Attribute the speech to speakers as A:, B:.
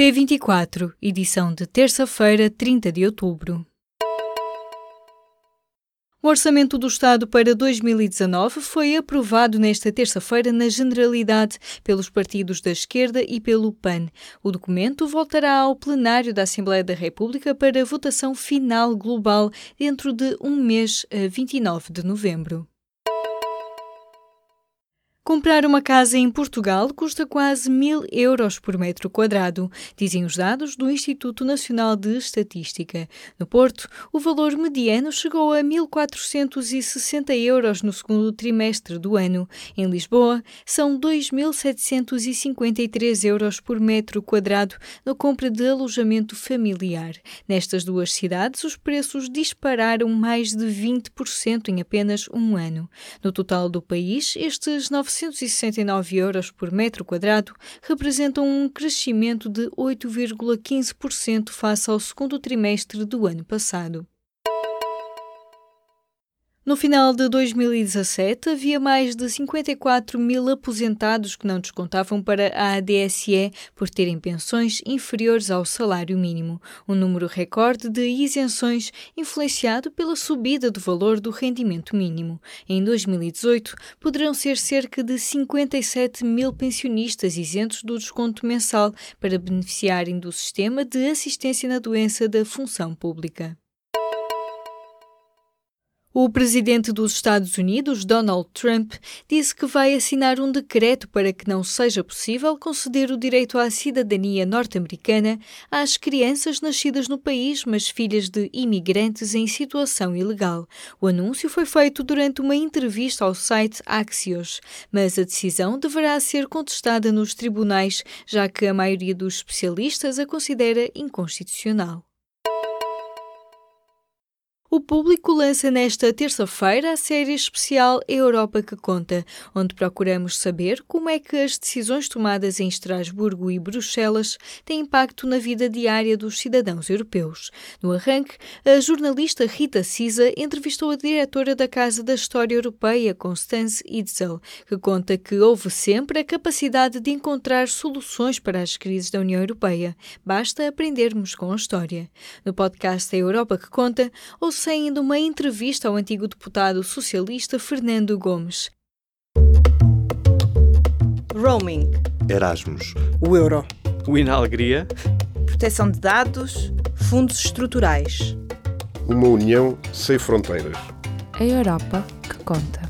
A: P24, edição de terça-feira, 30 de outubro. O Orçamento do Estado para 2019 foi aprovado nesta terça-feira na Generalidade pelos partidos da esquerda e pelo PAN. O documento voltará ao plenário da Assembleia da República para votação final global dentro de um mês, a 29 de novembro. Comprar uma casa em Portugal custa quase mil euros por metro quadrado, dizem os dados do Instituto Nacional de Estatística. No Porto, o valor mediano chegou a 1.460 euros no segundo trimestre do ano. Em Lisboa, são 2.753 euros por metro quadrado na compra de alojamento familiar. Nestas duas cidades, os preços dispararam mais de 20% em apenas um ano. No total do país, estes 900 969 euros por metro quadrado representam um crescimento de 8,15% face ao segundo trimestre do ano passado. No final de 2017, havia mais de 54 mil aposentados que não descontavam para a ADSE por terem pensões inferiores ao salário mínimo, um número recorde de isenções influenciado pela subida do valor do rendimento mínimo. Em 2018, poderão ser cerca de 57 mil pensionistas isentos do desconto mensal para beneficiarem do sistema de assistência na doença da função pública. O presidente dos Estados Unidos, Donald Trump, disse que vai assinar um decreto para que não seja possível conceder o direito à cidadania norte-americana às crianças nascidas no país, mas filhas de imigrantes em situação ilegal. O anúncio foi feito durante uma entrevista ao site Axios, mas a decisão deverá ser contestada nos tribunais, já que a maioria dos especialistas a considera inconstitucional. O público lança nesta terça-feira a série especial Europa que Conta, onde procuramos saber como é que as decisões tomadas em Estrasburgo e Bruxelas têm impacto na vida diária dos cidadãos europeus. No arranque, a jornalista Rita Cisa entrevistou a diretora da Casa da História Europeia, Constance Itzel, que conta que houve sempre a capacidade de encontrar soluções para as crises da União Europeia. Basta aprendermos com a história. No podcast Europa que Conta, trouxe ainda uma entrevista ao antigo deputado socialista Fernando Gomes.
B: Roaming.
C: Erasmus.
D: O euro.
E: O Inalegria.
B: Proteção de dados. Fundos estruturais.
F: Uma união sem fronteiras.
G: A Europa que conta.